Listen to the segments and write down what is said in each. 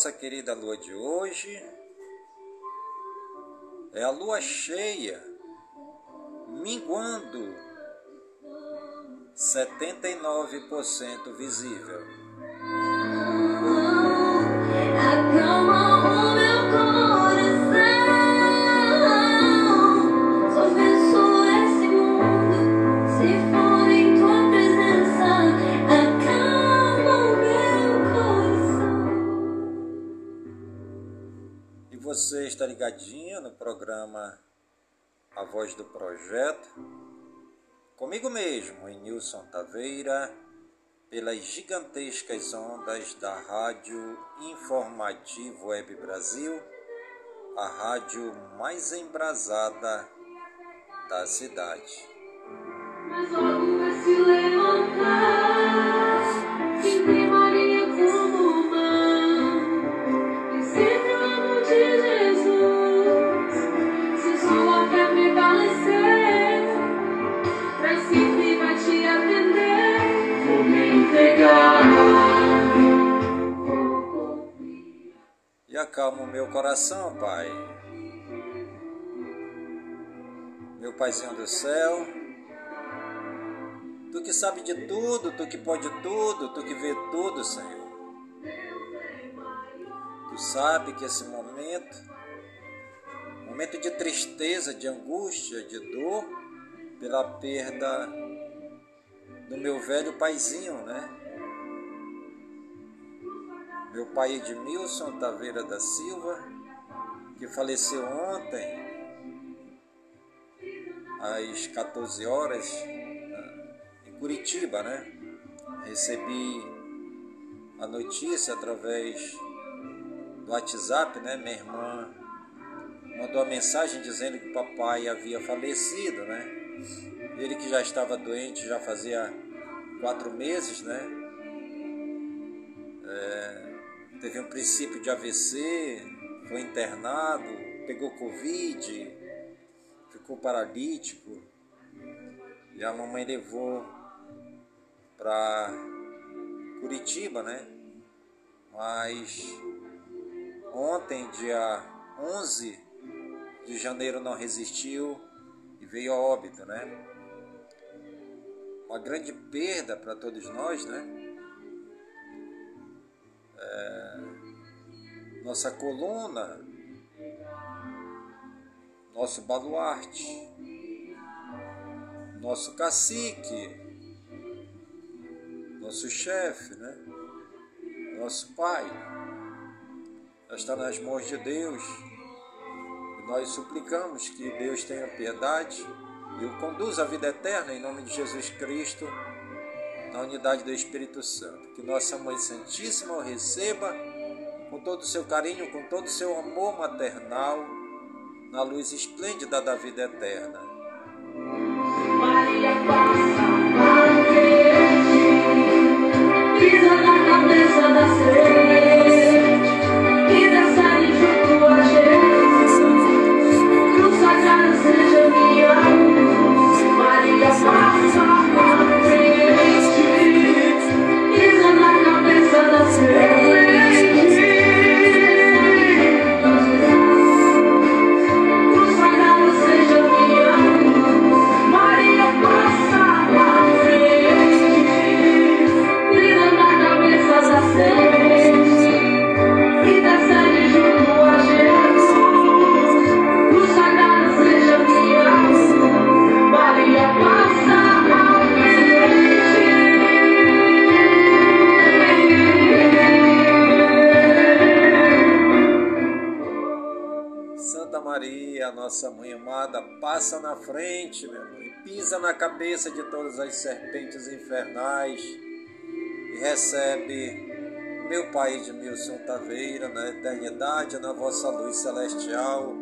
nossa querida lua de hoje é a lua cheia, minguando 79% visível. Você está ligadinho no programa A Voz do Projeto? Comigo mesmo, em Nilson Taveira, pelas gigantescas ondas da Rádio Informativo Web Brasil, a rádio mais embrasada da cidade. Mas logo vai se levantar, acalma o meu coração, Pai. Meu Paizinho do céu, Tu que sabe de tudo, Tu que pode tudo, Tu que vê tudo, Senhor. Tu sabe que esse momento, momento de tristeza, de angústia, de dor, pela perda do meu velho paizinho, né? Meu pai Edmilson Taveira da Silva, que faleceu ontem, às 14 horas em Curitiba, né? Recebi a notícia através do WhatsApp, né? Minha irmã mandou a mensagem dizendo que o papai havia falecido, né? Ele que já estava doente já fazia quatro meses, né? Teve um princípio de AVC, foi internado, pegou Covid, ficou paralítico. E a mamãe levou para Curitiba, né? Mas ontem, dia 11 de janeiro, não resistiu e veio a óbito, né? Uma grande perda para todos nós, né? É, nossa coluna, nosso baluarte, nosso cacique, nosso chefe, né? nosso pai, está nas mãos de Deus. E nós suplicamos que Deus tenha piedade e o conduza à vida eterna em nome de Jesus Cristo, na unidade do Espírito Santo. Que Nossa Mãe Santíssima o receba com todo o seu carinho, com todo o seu amor maternal, na luz esplêndida da vida eterna. Maria na cabeça de todas as serpentes infernais e recebe meu Pai Edmilson Taveira na eternidade, na vossa luz celestial,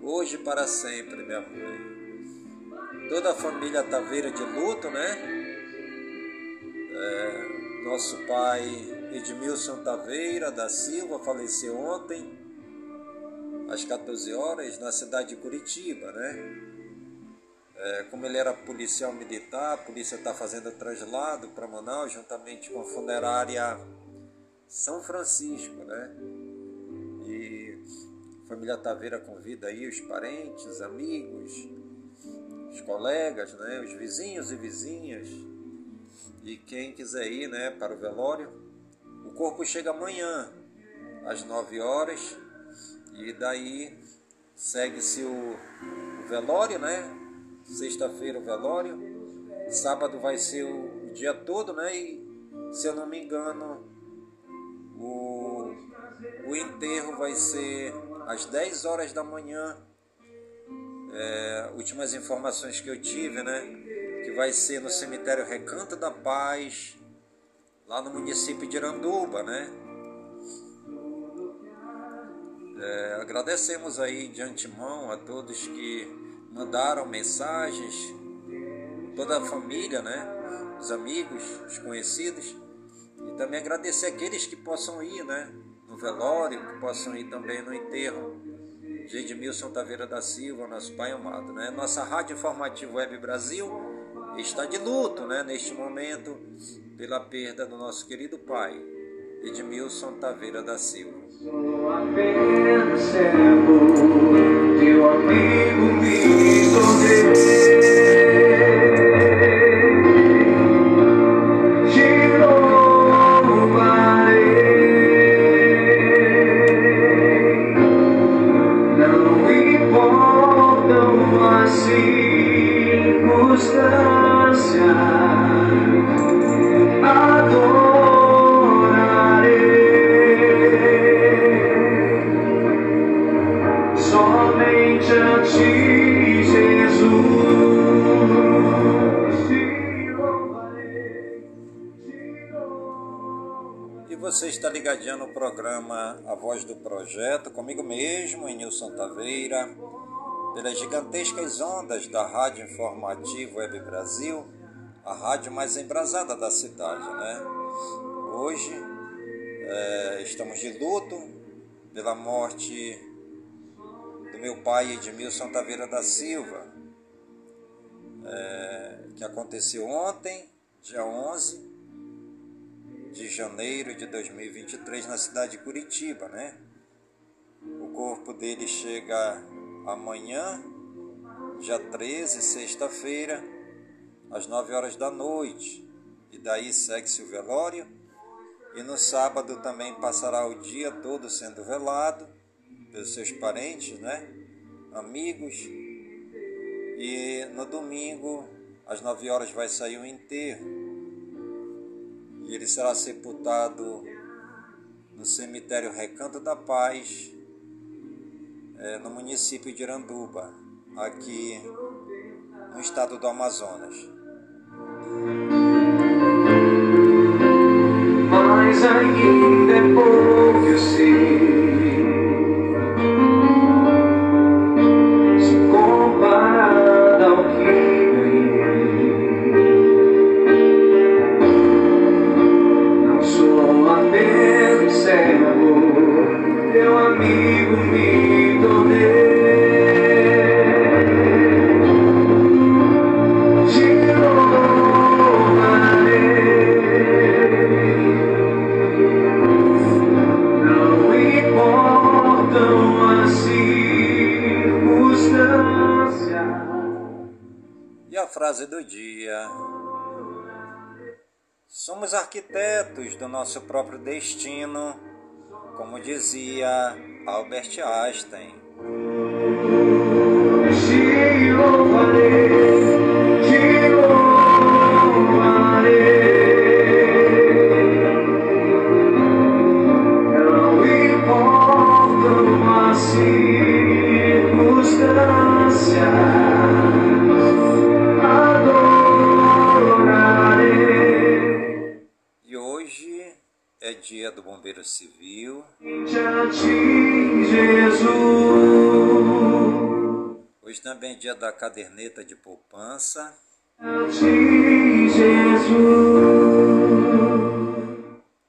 hoje para sempre, minha mãe. Toda a família Taveira de luto, né? É, nosso pai Edmilson Taveira da Silva faleceu ontem às 14 horas na cidade de Curitiba, né? É, como ele era policial militar, a polícia está fazendo traslado para Manaus juntamente com a funerária São Francisco, né? E a família Taveira convida aí os parentes, amigos, os colegas, né? Os vizinhos e vizinhas e quem quiser ir, né? Para o velório. O corpo chega amanhã às 9 horas e daí segue-se o velório, né? Sexta-feira o velório. Sábado vai ser o, dia todo, né? E se eu não me engano, o, o enterro vai ser às 10 horas da manhã. É, últimas informações que eu tive, né? Que vai ser no cemitério Recanto da Paz, lá no município de Iranduba, né? É, agradecemos aí de antemão a todos que mandaram mensagens, toda a família, né? Os amigos, os conhecidos. E também agradecer aqueles que possam ir, né? No velório, que possam ir também no enterro de Edmilson Taveira da Silva, nosso pai amado, né? Nossa Rádio Informativo Web Brasil está de luto, né? Neste momento, pela perda do nosso querido pai, Edmilson Taveira da Silva. Sou apenas teu amigo me. Pelas gigantescas ondas da Rádio Informativo Web Brasil, a rádio mais embrasada da cidade, né? Hoje é, estamos de luto pela morte do meu pai Edmilson Taveira da Silva, é, que aconteceu ontem, dia 11 de janeiro de 2023, na cidade de Curitiba, né? O corpo dele chega amanhã, dia 13, sexta-feira, às 9 horas da noite. E daí segue-se o velório. E no sábado também passará o dia todo sendo velado pelos seus parentes, né? Amigos. E no domingo, às 9 horas, vai sair o enterro e ele será sepultado no cemitério Recanto da Paz, é, no município de Iranduba, aqui no estado do Amazonas. Mas ainda frase do dia: Somos arquitetos do nosso próprio destino, como dizia Albert Einstein.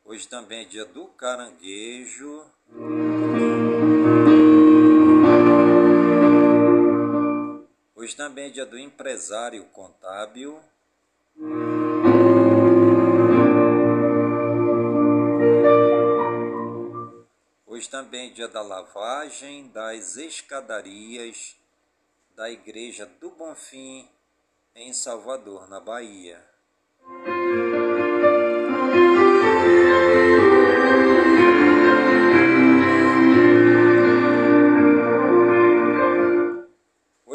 Hoje também é dia do caranguejo. Hoje também é dia do empresário contábil. Hoje também é dia da lavagem das escadarias da Igreja do Bonfim, em Salvador, na Bahia.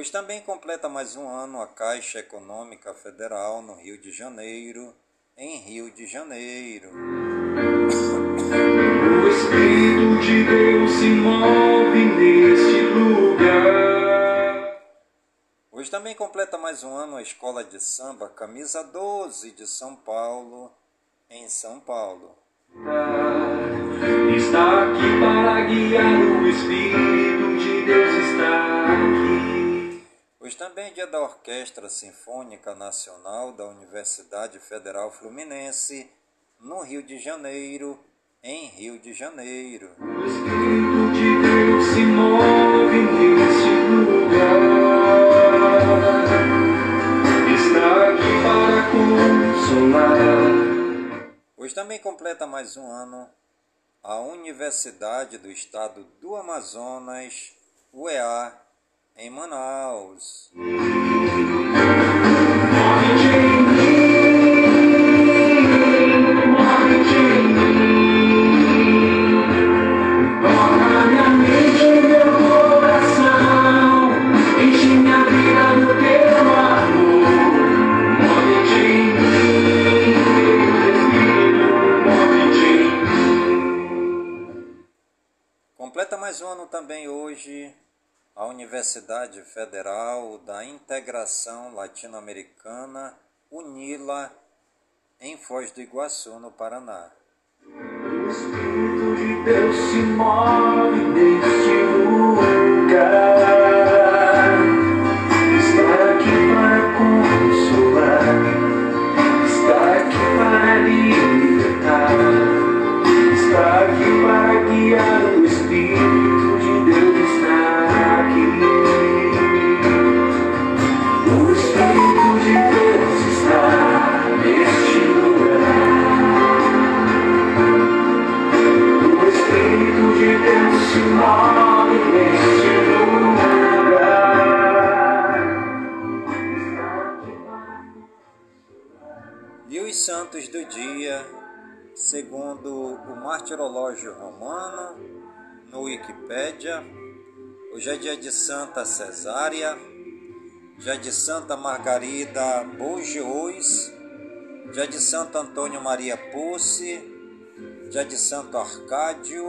Hoje também completa mais um ano a Caixa Econômica Federal no Rio de Janeiro, em Rio de Janeiro. O Espírito de Deus se move neste lugar. Hoje também completa mais um ano a Escola de Samba Camisa 12 de São Paulo, em São Paulo. Está aqui para guiar o Espírito de Deus está aqui. Hoje também é dia da Orquestra Sinfônica Nacional da Universidade Federal Fluminense, no Rio de Janeiro, em Rio de Janeiro. O Espírito de Deus se move neste lugar. Está aqui para consolar. Hoje também completa mais um ano a Universidade do Estado do Amazonas, UEA, em Manaus. Integração Latino-Americana, UNILA, em Foz do Iguaçu, no Paraná. Espírito de Deus se move neste lugar. Está aqui para consolar, está aqui para libertar, está aqui para guiar. Santos do dia, segundo o Martirológio Romano, no Wikipédia, hoje é dia de Santa Cesária, dia de Santa Margarida Bogios, dia de Santo Antônio Maria Pucci, dia de Santo Arcádio,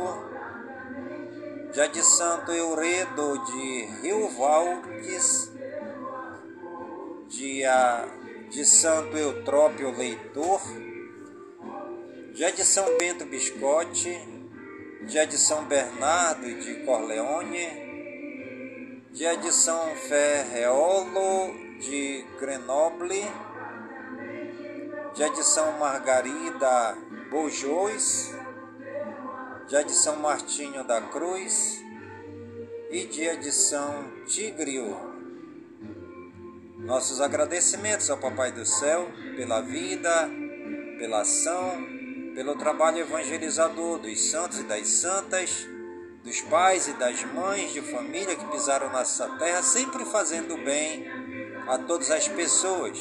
dia de Santo Euredo de Rio Valques, dia de Santo Eutrópio Leitor, dia de São Bento Biscotti, dia de São Bernardo de Corleone, dia de São Ferreolo de Grenoble, dia de São Margarida Bojos, dia de São Martinho da Cruz e dia de São Tigrio. Nossos agradecimentos ao Papai do Céu pela vida, pela ação, pelo trabalho evangelizador dos santos e das santas, dos pais e das mães de família que pisaram nessa terra, sempre fazendo bem a todas as pessoas.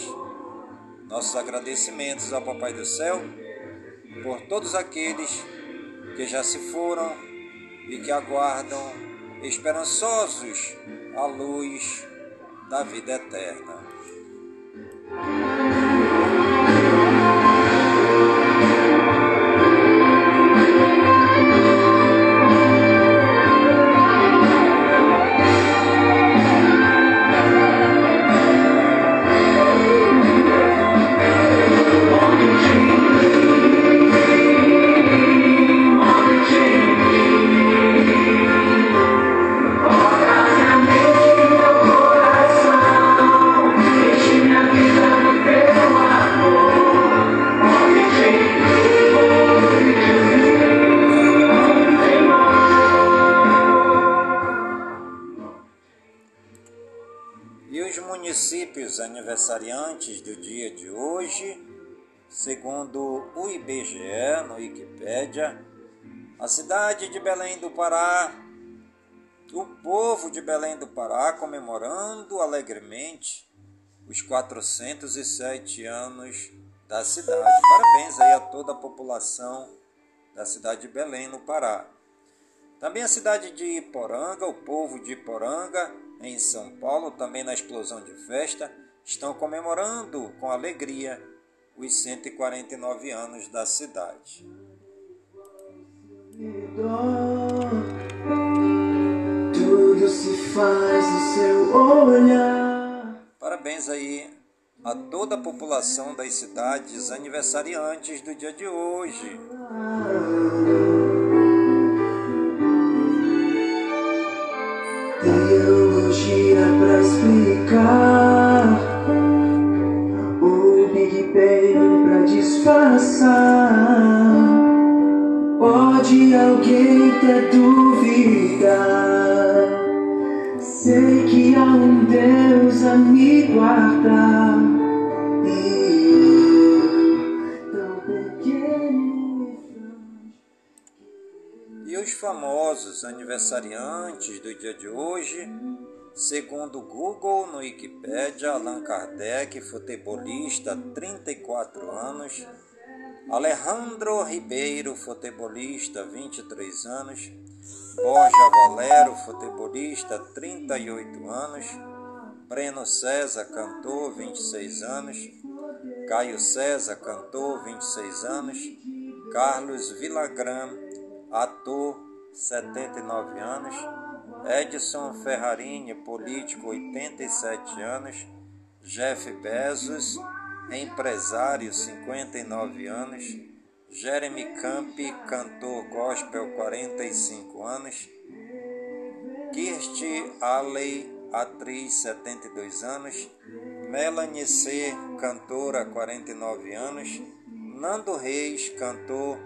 Nossos agradecimentos ao Papai do Céu por todos aqueles que já se foram e que aguardam esperançosos a luz da vida eterna. Municípios aniversariantes do dia de hoje, segundo o IBGE no Wikipédia, a cidade de Belém do Pará, o povo de Belém do Pará comemorando alegremente os 407 anos da cidade. Parabéns aí a toda a população da cidade de Belém no Pará. Também a cidade de Iporanga, o povo de Iporanga, em São Paulo, também na explosão de festa, estão comemorando com alegria os 149 anos da cidade. Tudo se faz no seu olhar. Parabéns aí a toda a população das cidades aniversariantes do dia de hoje. Explicar. O Big Bang pra disfarçar. Pode alguém até duvidar. Sei que há um Deus a me guardar. E os famosos aniversariantes do dia de hoje, segundo Google no Wikipedia, Allan Kardec, futebolista, 34 anos, Alejandro Ribeiro, futebolista, 23 anos, Borja Valero, futebolista, 38 anos, Breno César, cantor, 26 anos, Caio César, cantor, 26 anos, Carlos Villagrán, ator, 79 anos, Edson Ferrarini, político, 87 anos, Jeff Bezos, empresário, 59 anos, Jeremy Camp, cantor gospel, 45 anos. Kirstie Alley, atriz, 72 anos. Melanie C., cantora, 49 anos. Nando Reis, cantor,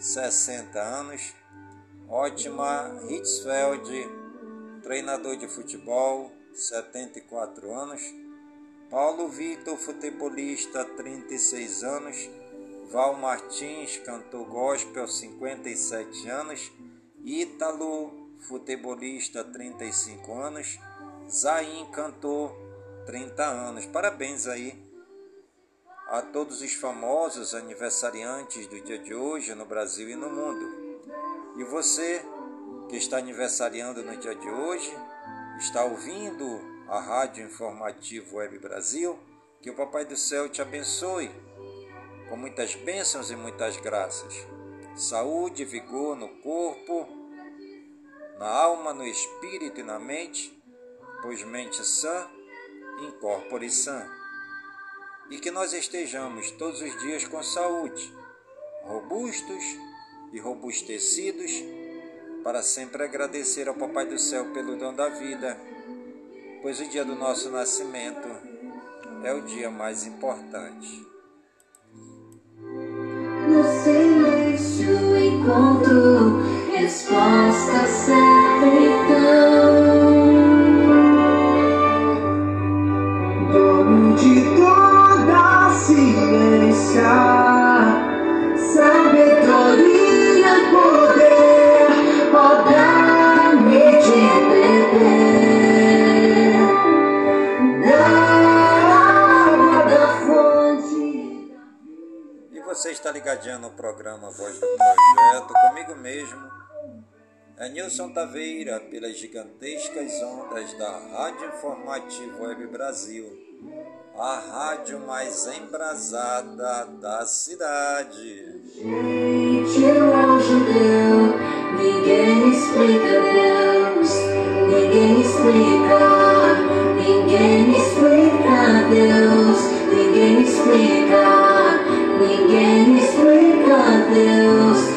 60 anos. Ótima Hitzfeld, treinador de futebol, 74 anos. Paulo Vitor, futebolista, 36 anos. Val Martins, cantor gospel, 57 anos. Ítalo, futebolista, 35 anos. Zain, cantor, 30 anos. Parabéns aí a todos os famosos aniversariantes do dia de hoje no Brasil e no mundo. E você que está aniversariando no dia de hoje, está ouvindo a Rádio Informativo Web Brasil, que o Papai do Céu te abençoe com muitas bênçãos e muitas graças. Saúde e vigor no corpo, na alma, no espírito e na mente, pois mente sã, incorpore sã. E que nós estejamos todos os dias com saúde, robustos e robustecidos, para sempre agradecer ao Papai do Céu pelo dom da vida, pois o dia do nosso nascimento é o dia mais importante. No silêncio encontro resposta certa ligadinho no programa Voz do Projeto, comigo mesmo, é Nilson Taveira, pelas gigantescas ondas da Rádio Informativo Web Brasil, a rádio mais embrasada da cidade. Gente, o anjo deu, ninguém explica Deus, ninguém explica, ninguém explica Deus, ninguém explica, ninguém explica Deus, e se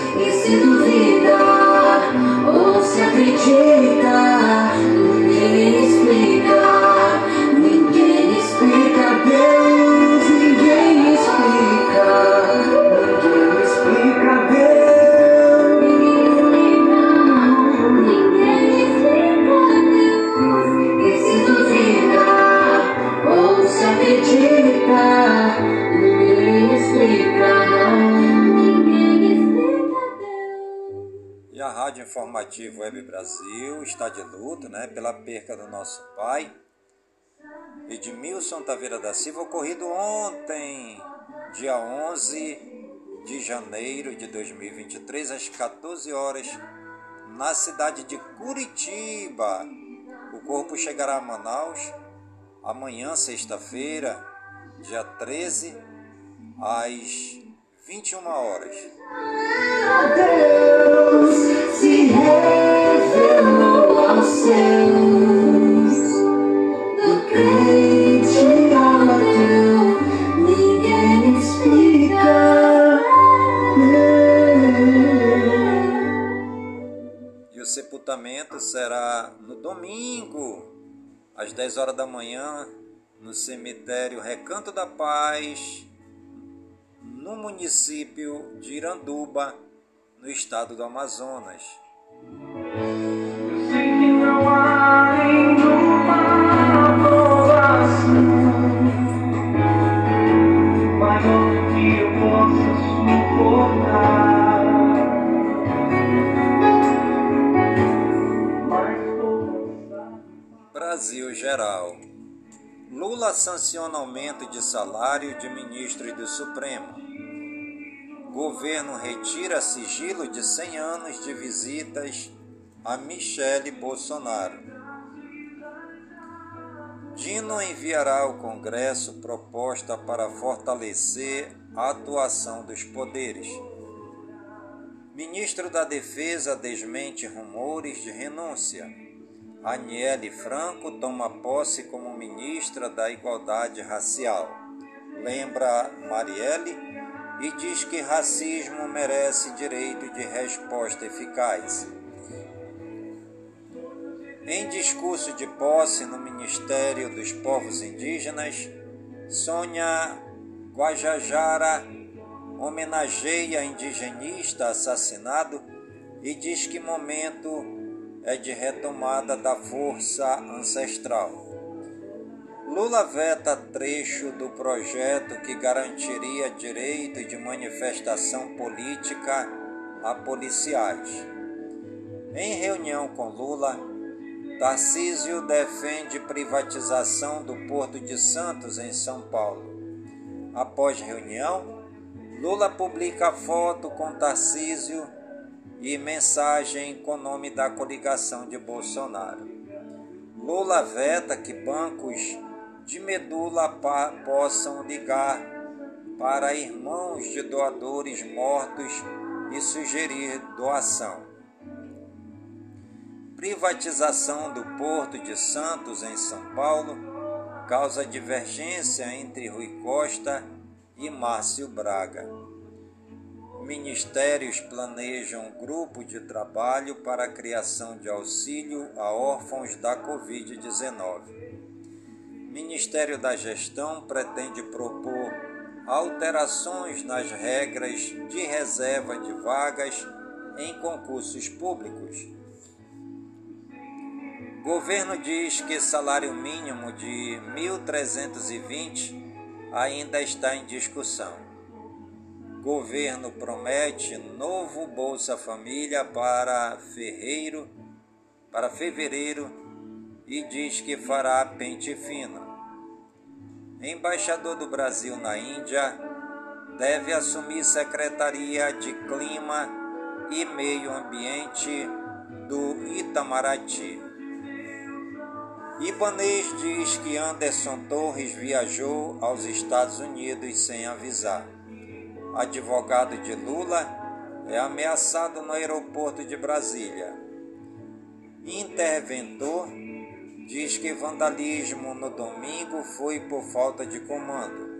Informativo Web Brasil está de luto né, pela perca do nosso pai, Edmilson Taveira da Silva, ocorrido ontem, dia 11 de janeiro de 2023, às 14 horas, na cidade de Curitiba. O corpo chegará a Manaus amanhã, sexta-feira, dia 13, às 21 horas. Deus será no domingo, às 10 horas da manhã, no cemitério Recanto da Paz, no município de Iranduba, no estado do Amazonas. Brasil Geral. Lula sanciona aumento de salário de ministros do Supremo. Governo retira sigilo de 100 anos de visitas a Michele Bolsonaro. Dino enviará ao Congresso proposta para fortalecer a atuação dos poderes. Ministro da Defesa desmente rumores de renúncia. Aniele Franco toma posse como ministra da Igualdade Racial. Lembra Marielle? E diz que racismo merece direito de resposta eficaz. Em discurso de posse no Ministério dos Povos Indígenas, Sônia Guajajara homenageia indigenista assassinado e diz que momento é de retomada da força ancestral. Lula veta trecho do projeto que garantiria direito de manifestação política a policiais. Em reunião com Lula, Tarcísio defende privatização do Porto de Santos, em São Paulo. Após reunião, Lula publica foto com Tarcísio e mensagem com nome da coligação de Bolsonaro. Lula veta que bancos de medula possam ligar para irmãos de doadores mortos e sugerir doação privatização do Porto de Santos, em São Paulo, causa divergência entre Rui Costa e Márcio Braga. Ministérios planejam grupo de trabalho para a criação de auxílio a órfãos da Covid-19. Ministério da Gestão pretende propor alterações nas regras de reserva de vagas em concursos públicos Governo diz que salário mínimo de 1.320 ainda está em discussão. Governo promete novo Bolsa Família para para fevereiro e diz que fará pente fino. Embaixador do Brasil na Índia deve assumir Secretaria de Clima e Meio Ambiente do Itamaraty. Ibanês diz que Anderson Torres viajou aos Estados Unidos sem avisar. Advogado de Lula é ameaçado no aeroporto de Brasília. Interventor diz que vandalismo no domingo foi por falta de comando.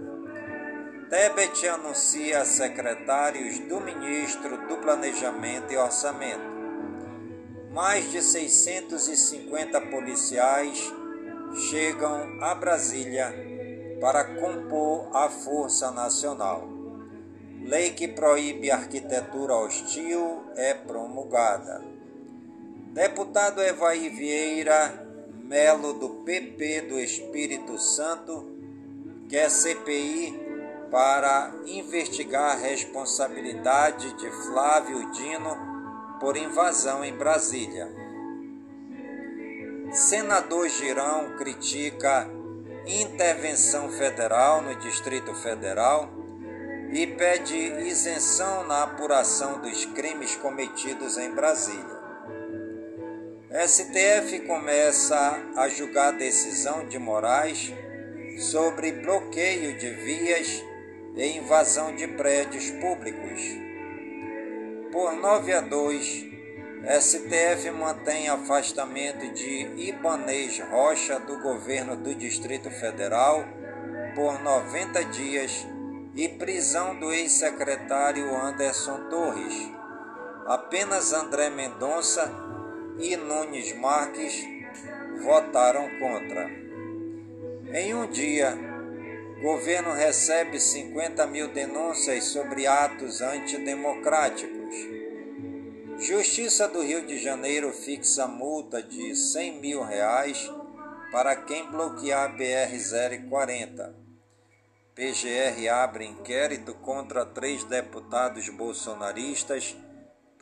Tebet anuncia secretários do ministro do Planejamento e Orçamento mais de 650 policiais chegam a Brasília para compor a Força Nacional. Lei que proíbe arquitetura hostil é promulgada. Deputado Evaí Vieira Melo, do PP do Espírito Santo, quer CPI para investigar a responsabilidade de Flávio Dino por invasão em Brasília. Senador Girão critica intervenção federal no Distrito Federal e pede isenção na apuração dos crimes cometidos em Brasília. STF começa a julgar decisão de Moraes sobre bloqueio de vias e invasão de prédios públicos. Por 9 a 2, STF mantém afastamento de Ibanês Rocha do governo do Distrito Federal por 90 dias e prisão do ex-secretário Anderson Torres. Apenas André Mendonça e Nunes Marques votaram contra. Em um dia, governo recebe 50 mil denúncias sobre atos antidemocráticos. Justiça do Rio de Janeiro fixa multa de 100 mil reais para quem bloquear a BR-040. PGR abre inquérito contra três deputados bolsonaristas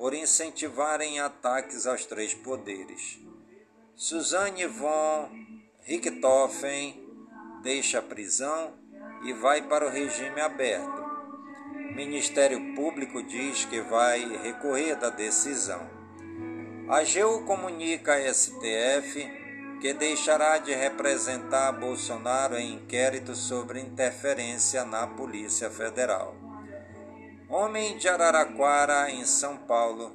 por incentivarem ataques aos três poderes. Suzane von Richthofen deixa a prisão e vai para o regime aberto. Ministério Público diz que vai recorrer da decisão. A AGU comunica a STF que deixará de representar Bolsonaro em inquérito sobre interferência na Polícia Federal. Homem de Araraquara, em São Paulo,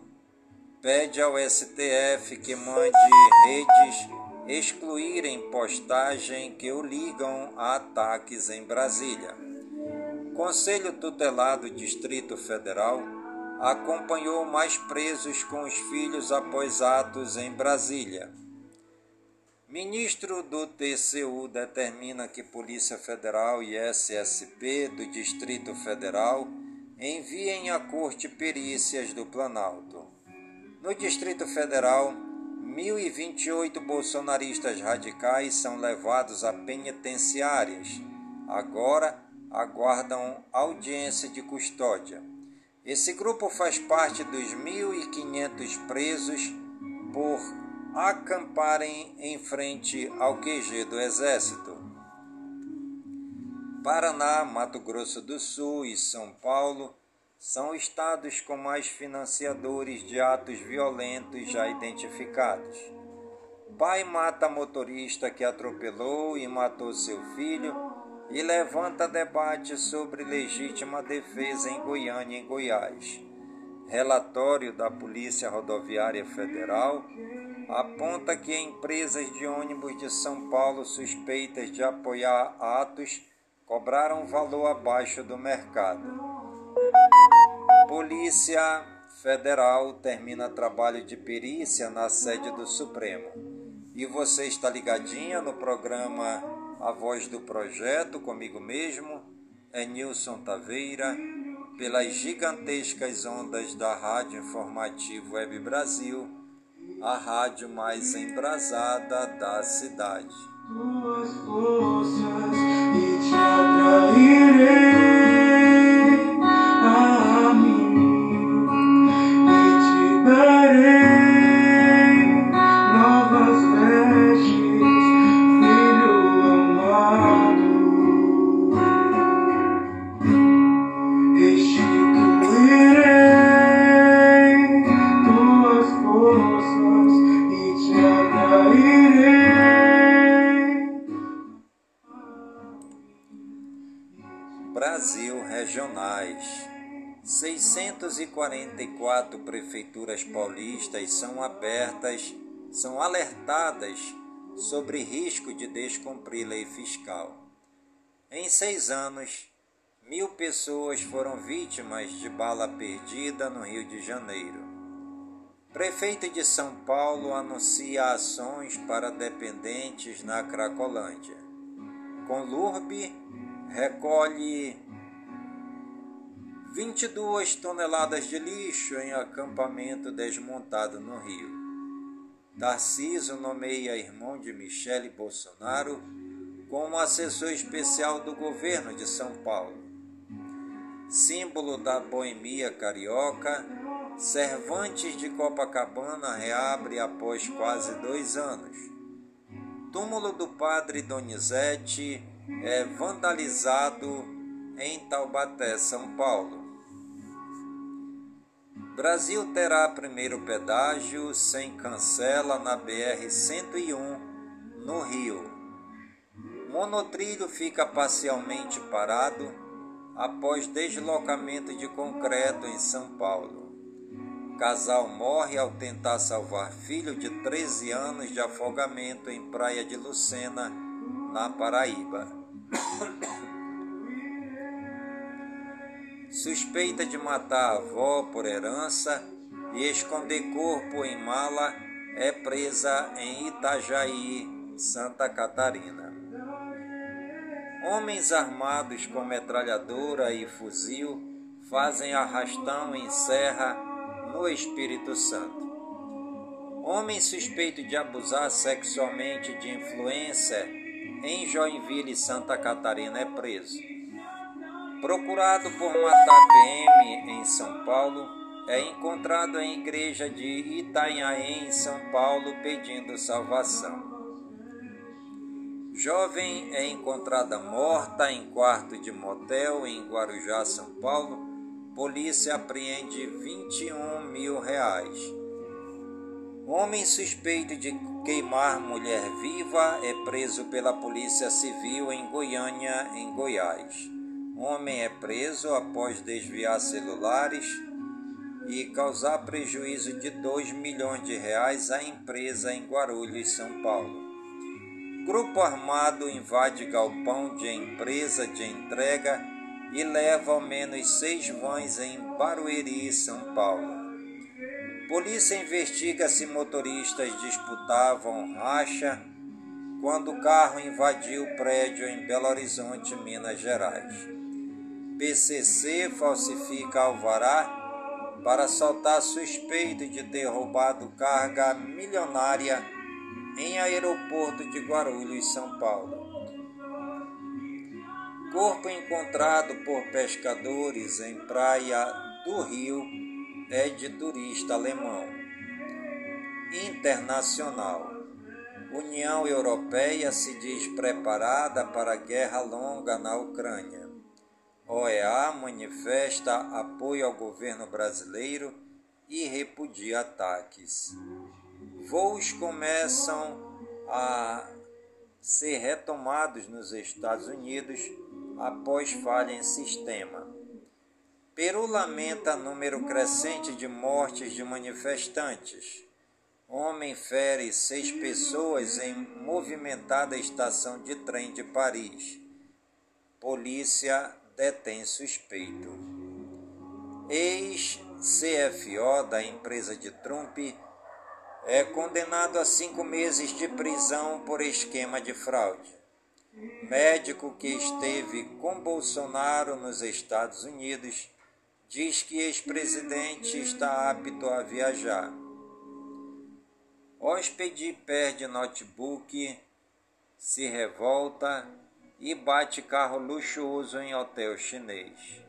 pede ao STF que mande redes excluírem postagem que o ligam a ataques em Brasília. Conselho Tutelar do Distrito Federal acompanhou mais presos com os filhos após atos em Brasília. Ministro do TCU determina que Polícia Federal e SSP do Distrito Federal enviem à Corte perícias do Planalto. No Distrito Federal, 1.028 bolsonaristas radicais são levados a penitenciárias. Agora aguardam audiência de custódia. Esse grupo faz parte dos 1.500 presos por acamparem em frente ao QG do Exército. Paraná, Mato Grosso do Sul e São Paulo são estados com mais financiadores de atos violentos já identificados. Pai mata motorista que atropelou e matou seu filho e levanta debate sobre legítima defesa em Goiânia e Goiás. Relatório da Polícia Rodoviária Federal aponta que empresas de ônibus de São Paulo suspeitas de apoiar atos cobraram valor abaixo do mercado. Polícia Federal termina trabalho de perícia na sede do Supremo. E você está ligadinha no programa A Voz do Projeto comigo mesmo, é Nilson Taveira, pelas gigantescas ondas da Rádio Informativo Web Brasil, a rádio mais embrasada da cidade. Tuas forças e te atrairei 644 prefeituras paulistas são abertas, são alertadas sobre risco de descumprir lei fiscal. Em seis anos, mil pessoas foram vítimas de bala perdida no Rio de Janeiro. Prefeito de São Paulo anuncia ações para dependentes na Cracolândia. Conlurb recolhe 22 toneladas de lixo em acampamento desmontado no Rio. Tarciso nomeia irmão de Michele Bolsonaro como assessor especial do governo de São Paulo. Símbolo da boemia carioca, Cervantes de Copacabana reabre após quase dois anos. Túmulo do padre Donizete é vandalizado em Taubaté, São Paulo. Brasil terá primeiro pedágio sem cancela na BR-101, no Rio. Monotrilho fica parcialmente parado após deslocamento de concreto em São Paulo. Casal morre ao tentar salvar filho de 13 anos de afogamento em Praia de Lucena, na Paraíba. Suspeita de matar a avó por herança e esconder corpo em mala é presa em Itajaí, Santa Catarina. Homens armados com metralhadora e fuzil fazem arrastão em Serra, no Espírito Santo. Homem suspeito de abusar sexualmente de influência em Joinville, Santa Catarina, é preso. Procurado por matar PM em São Paulo, é encontrado em igreja de Itanhaém, em São Paulo, pedindo salvação. Jovem é encontrada morta em quarto de motel em Guarujá, São Paulo. Polícia apreende 21 mil reais. Homem suspeito de queimar mulher viva é preso pela Polícia Civil em Goiânia, em Goiás. Homem é preso após desviar celulares e causar prejuízo de 2 milhões de reais à empresa em Guarulhos, São Paulo. Grupo armado invade galpão de empresa de entrega e leva ao menos seis vans em Barueri, São Paulo. Polícia investiga se motoristas disputavam racha quando o carro invadiu o prédio em Belo Horizonte, Minas Gerais. PCC falsifica alvará para soltar suspeito de ter roubado carga milionária em aeroporto de Guarulhos, São Paulo. Corpo encontrado por pescadores em praia do Rio é de turista alemão. Internacional. União Europeia se diz preparada para guerra longa na Ucrânia. OEA manifesta apoio ao governo brasileiro e repudia ataques. Voos começam a ser retomados nos Estados Unidos após falha em sistema. Peru lamenta número crescente de mortes de manifestantes. Homem fere seis pessoas em movimentada estação de trem de Paris. Polícia detém suspeito. Ex-CFO da empresa de Trump é condenado a cinco meses de prisão por esquema de fraude. Médico que esteve com Bolsonaro nos Estados Unidos diz que ex-presidente está apto a viajar. Hóspede perde notebook, se revolta e bate carro luxuoso em hotel chinês.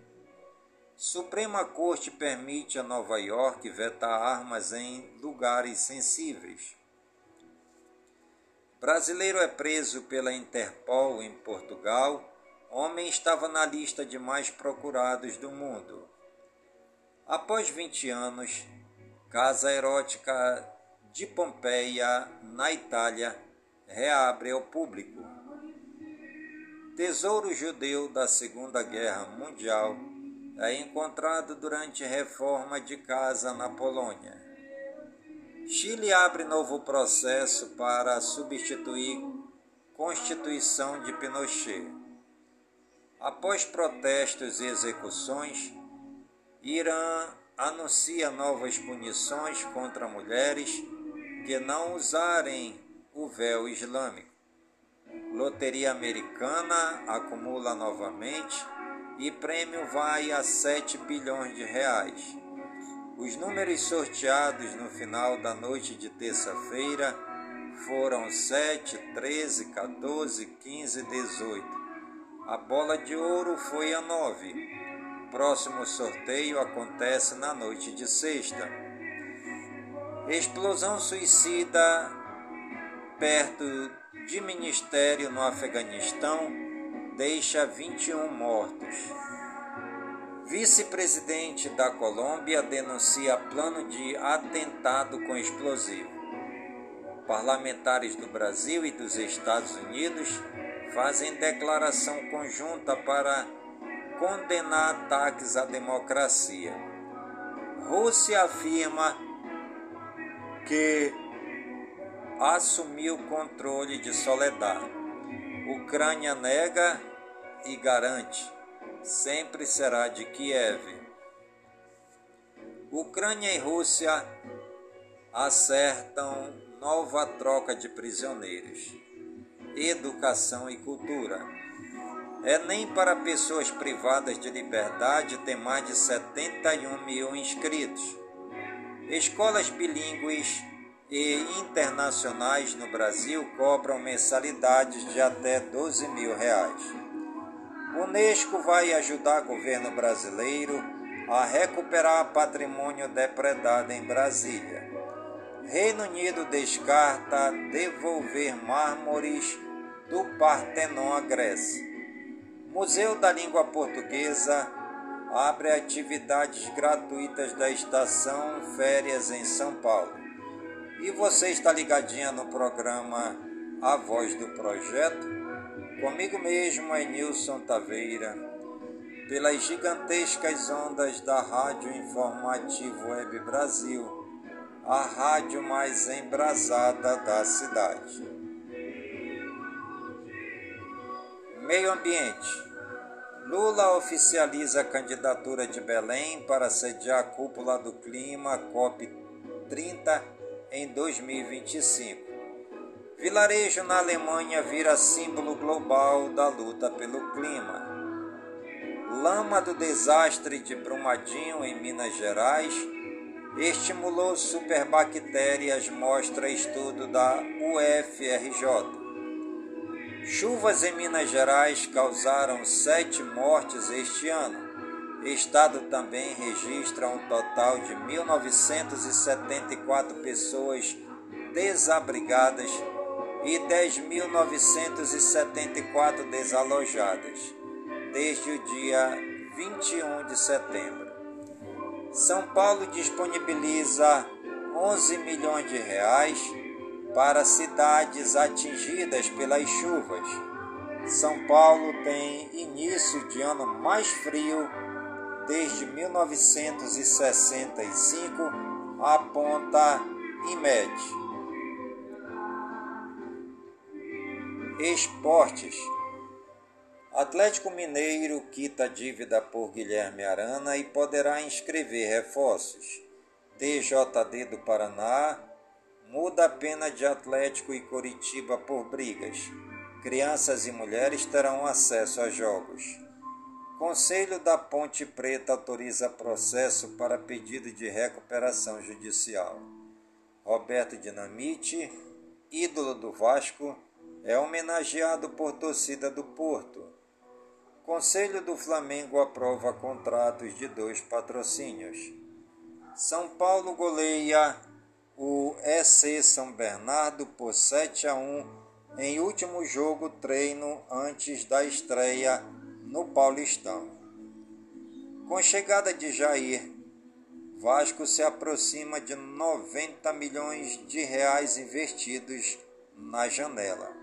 Suprema Corte permite a Nova York vetar armas em lugares sensíveis. Brasileiro é preso pela Interpol em Portugal. Homem estava na lista de mais procurados do mundo. Após 20 anos, Casa Erótica de Pompeia, na Itália, reabre ao público. Tesouro judeu da Segunda Guerra Mundial é encontrado durante reforma de casa na Polônia. Chile abre novo processo para substituir Constituição de Pinochet. Após protestos e execuções, Irã anuncia novas punições contra mulheres que não usarem o véu islâmico. Loteria Americana acumula novamente e prêmio vai a 7 bilhões de reais. Os números sorteados no final da noite de terça-feira foram 7, 13, 14, 15 e 18. A bola de ouro foi a 9. Próximo sorteio acontece na noite de sexta. Explosão suicida perto de ministério no Afeganistão deixa 21 mortos. Vice-presidente da Colômbia denuncia plano de atentado com explosivo. Parlamentares do Brasil e dos Estados Unidos fazem declaração conjunta para condenar ataques à democracia. Rússia afirma que assumiu o controle de Soledad. Ucrânia nega e garante sempre será de Kiev. Ucrânia e Rússia acertam nova troca de prisioneiros. Educação e cultura. É para pessoas privadas de liberdade tem mais de 71 mil inscritos. Escolas bilíngues e internacionais no Brasil cobram mensalidades de até 12 mil reais. Unesco vai ajudar governo brasileiro a recuperar patrimônio depredado em Brasília. Reino Unido descarta devolver mármores do Partenon à Grécia. Museu da Língua Portuguesa abre atividades gratuitas da estação Férias em São Paulo. E você está ligadinha no programa A Voz do Projeto? Comigo mesmo é Nilson Taveira, pelas gigantescas ondas da Rádio Informativo Web Brasil, a rádio mais embrasada da cidade. Meio ambiente. Lula oficializa a candidatura de Belém para sediar a cúpula do clima COP30 em 2025. Vilarejo na Alemanha vira símbolo global da luta pelo clima. Lama do desastre de Brumadinho em Minas Gerais estimulou superbactérias, mostra estudo da UFRJ. Chuvas em Minas Gerais causaram sete mortes este ano. Estado também registra um total de 1.974 pessoas desabrigadas e 10.974 desalojadas desde o dia 21 de setembro. São Paulo disponibiliza 11 milhões de reais para cidades atingidas pelas chuvas. São Paulo tem início de ano mais frio desde 1965, aponta IMED. Esportes. Atlético Mineiro quita dívida por Guilherme Arana e poderá inscrever reforços. TJD do Paraná muda a pena de Atlético e Coritiba por brigas. Crianças e mulheres terão acesso a jogos. Conselho da Ponte Preta autoriza processo para pedido de recuperação judicial. Roberto Dinamite, ídolo do Vasco, é homenageado por torcida do Porto. Conselho do Flamengo aprova contratos de dois patrocínios. São Paulo goleia o EC São Bernardo por 7 a 1 em último jogo treino antes da estreia no Paulistão. Com chegada de Jair, Vasco se aproxima de 90 milhões de reais investidos na janela.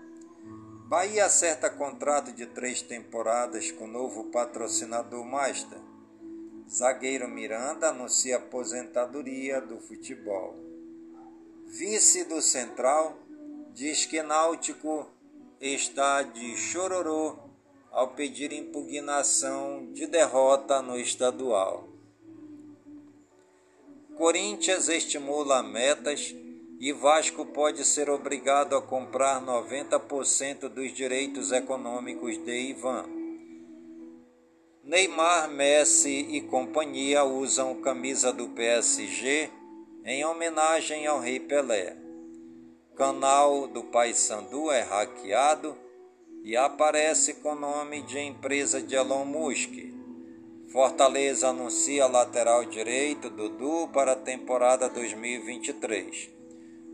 Bahia acerta contrato de três temporadas com o novo patrocinador Master. Zagueiro Miranda anuncia aposentadoria do futebol. Vice do Central diz que Náutico está de chororô ao pedir impugnação de derrota no estadual. Corinthians estimula metas e Vasco pode ser obrigado a comprar 90% dos direitos econômicos de Ivan. Neymar, Messi e companhia usam camisa do PSG em homenagem ao Rei Pelé. Canal do Paysandu é hackeado e aparece com nome de empresa de Elon Musk. Fortaleza anuncia lateral direito Dudu para a temporada 2023.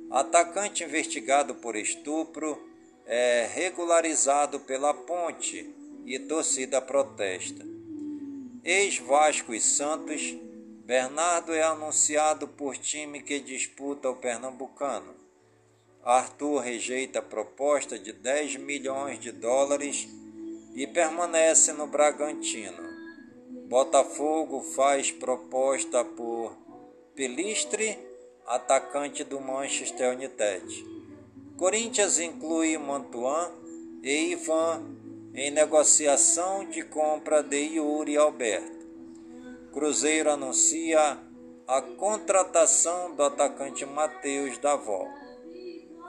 Atacante investigado por estupro é regularizado pela ponte e torcida protesta. Ex-Vasco e Santos, Bernardo é anunciado por time que disputa o Pernambucano. Arthur rejeita a proposta de 10 milhões de dólares e permanece no Bragantino. Botafogo faz proposta por Pelistre atacante do Manchester United. Corinthians inclui Mantuan e Ivan em negociação de compra de Yuri Alberto. Cruzeiro anuncia a contratação do atacante Matheus Davó.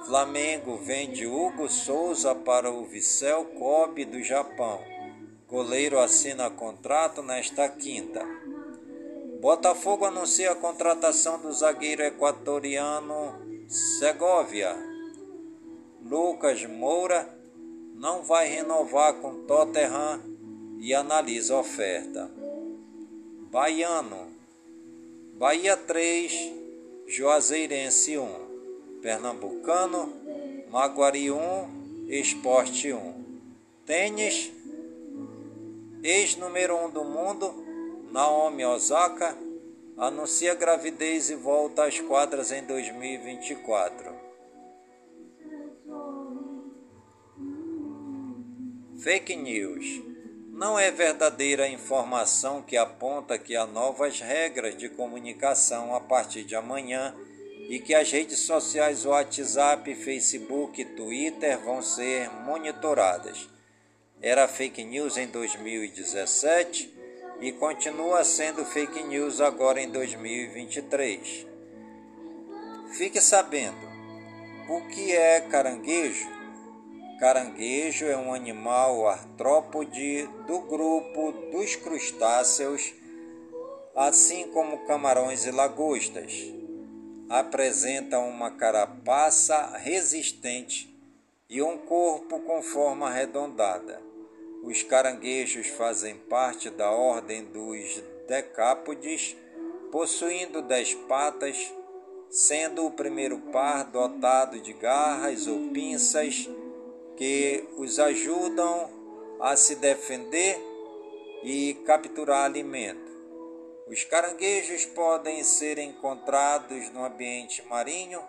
Flamengo vende Hugo Souza para o Vissel Kobe do Japão. Goleiro assina contrato nesta quinta. Botafogo anuncia a contratação do zagueiro equatoriano Segovia. Lucas Moura não vai renovar com Tottenham e analisa a oferta. Baiano. Bahia 3, Juazeirense 1. Pernambucano, Maguari 1, Esporte 1. Tênis, ex-número 1 do mundo, Naomi Osaka anuncia gravidez e volta às quadras em 2024. Fake news. Não é verdadeira a informação que aponta que há novas regras de comunicação a partir de amanhã e que as redes sociais WhatsApp, Facebook e Twitter vão ser monitoradas. era fake news em 2017 e continua sendo fake news agora em 2023. Fique sabendo, o que é caranguejo? Caranguejo é um animal artrópode do grupo dos crustáceos, assim como camarões e lagostas. Apresenta uma carapaça resistente e um corpo com forma arredondada. Os caranguejos fazem parte da ordem dos decápodes, possuindo dez patas, sendo o primeiro par dotado de garras ou pinças que os ajudam a se defender e capturar alimento. Os caranguejos podem ser encontrados no ambiente marinho,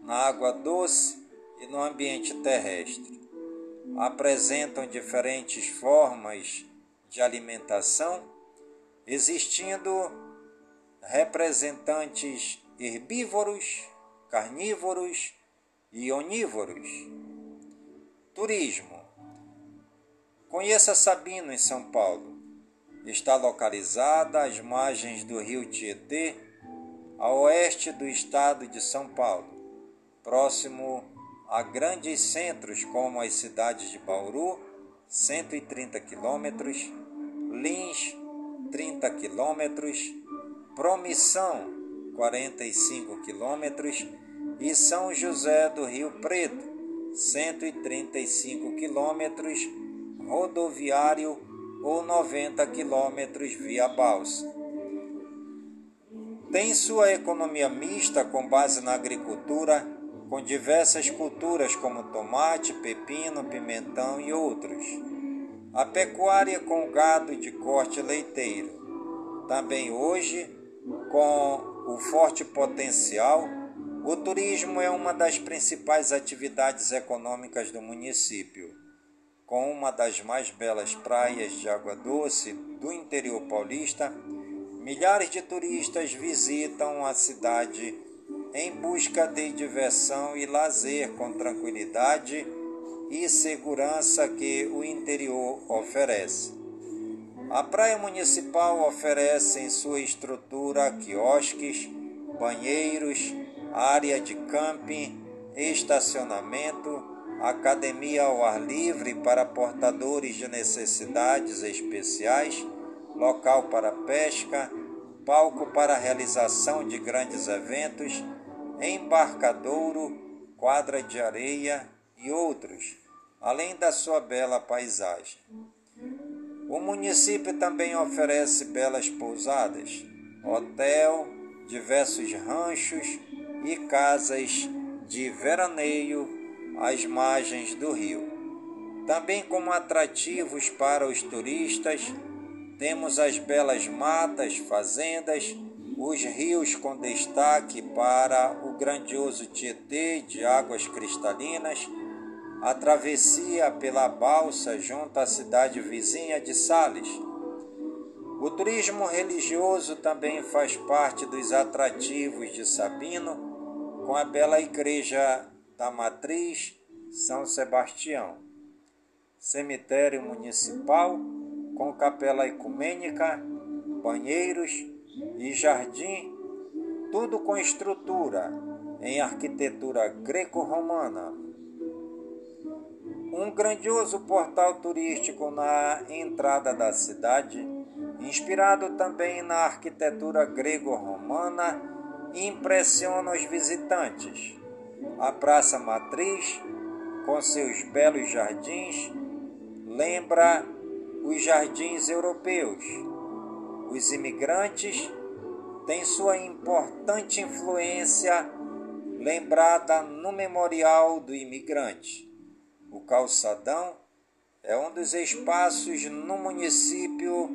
na água doce e no ambiente terrestre apresentam diferentes formas de alimentação, existindo representantes herbívoros, carnívoros e onívoros. Turismo. Conheça Sabino em São Paulo. Está localizada às margens do rio Tietê, a oeste do estado de São Paulo, próximo a grandes centros como as cidades de Bauru, 130 quilômetros, Lins, 30 quilômetros, Promissão, 45 quilômetros e São José do Rio Preto, 135 quilômetros, rodoviário ou 90 quilômetros via balsa. Tem sua economia mista com base na agricultura com diversas culturas como tomate, pepino, pimentão e outros. A pecuária com gado de corte leiteiro. Também hoje, com o forte potencial, o turismo é uma das principais atividades econômicas do município. Com uma das mais belas praias de água doce do interior paulista, milhares de turistas visitam a cidade em busca de diversão e lazer com tranquilidade e segurança que o interior oferece. A Praia Municipal oferece em sua estrutura quiosques, banheiros, área de camping, estacionamento, academia ao ar livre para portadores de necessidades especiais, local para pesca, palco para realização de grandes eventos embarcadouro, quadra de areia e outros, além da sua bela paisagem. O município também oferece belas pousadas, hotel, diversos ranchos e casas de veraneio às margens do rio. Também como atrativos para os turistas, temos as belas matas, fazendas os rios com destaque para o grandioso Tietê de águas cristalinas, a travessia pela balsa junto à cidade vizinha de Sales. O turismo religioso também faz parte dos atrativos de Sabino, com a bela igreja da Matriz São Sebastião, cemitério municipal com capela ecumênica, banheiros e jardim, tudo com estrutura em arquitetura greco-romana. Um grandioso portal turístico na entrada da cidade, inspirado também na arquitetura grego-romana, impressiona os visitantes. A Praça Matriz, com seus belos jardins, lembra os jardins europeus os imigrantes têm sua importante influência lembrada no Memorial do Imigrante. O calçadão é um dos espaços no município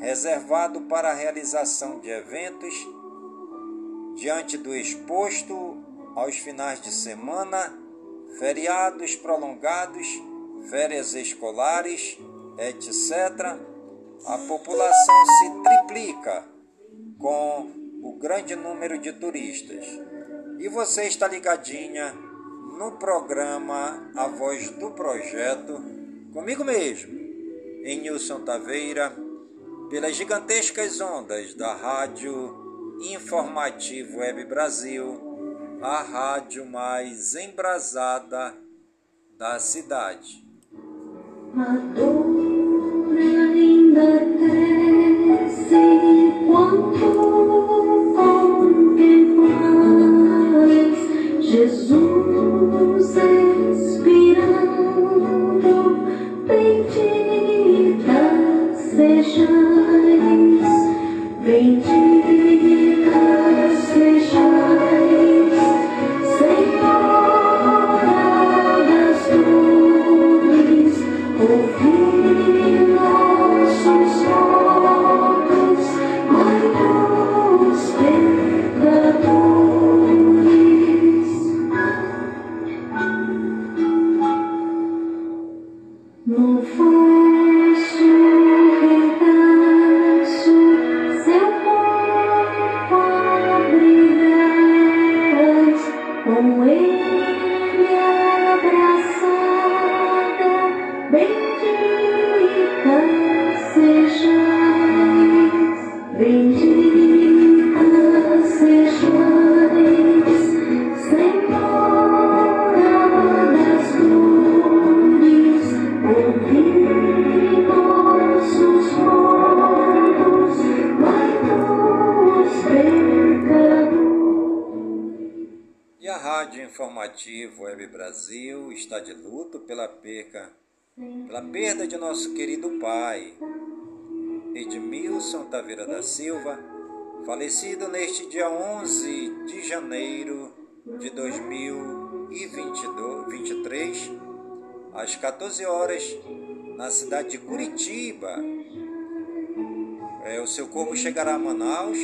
reservado para a realização de eventos diante do exposto aos finais de semana, feriados prolongados, férias escolares, etc a população se triplica com o grande número de turistas. E você está ligadinha no programa A Voz do Projeto, comigo mesmo, em Nilson Taveira, pelas gigantescas ondas da Rádio Informativo Web Brasil, a rádio mais embrasada da cidade. A dor ainda cresce quando pela perca, pela perda de nosso querido pai, Edmilson Taveira da Silva, falecido neste dia 11 de janeiro de 2023, às 14 horas, na cidade de Curitiba. É, o seu corpo chegará a Manaus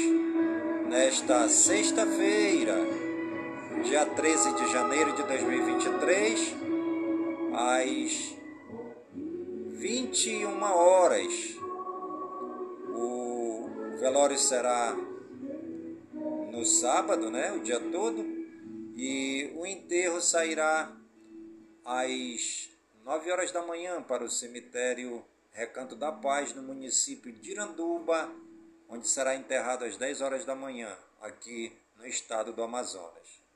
nesta sexta-feira, dia 13 de janeiro de 2023, às 21 horas. O velório será no sábado, né, o dia todo, e o enterro sairá às 9 horas da manhã para o cemitério Recanto da Paz, no município de Iranduba, onde será enterrado às 10 horas da manhã, aqui no estado do Amazonas.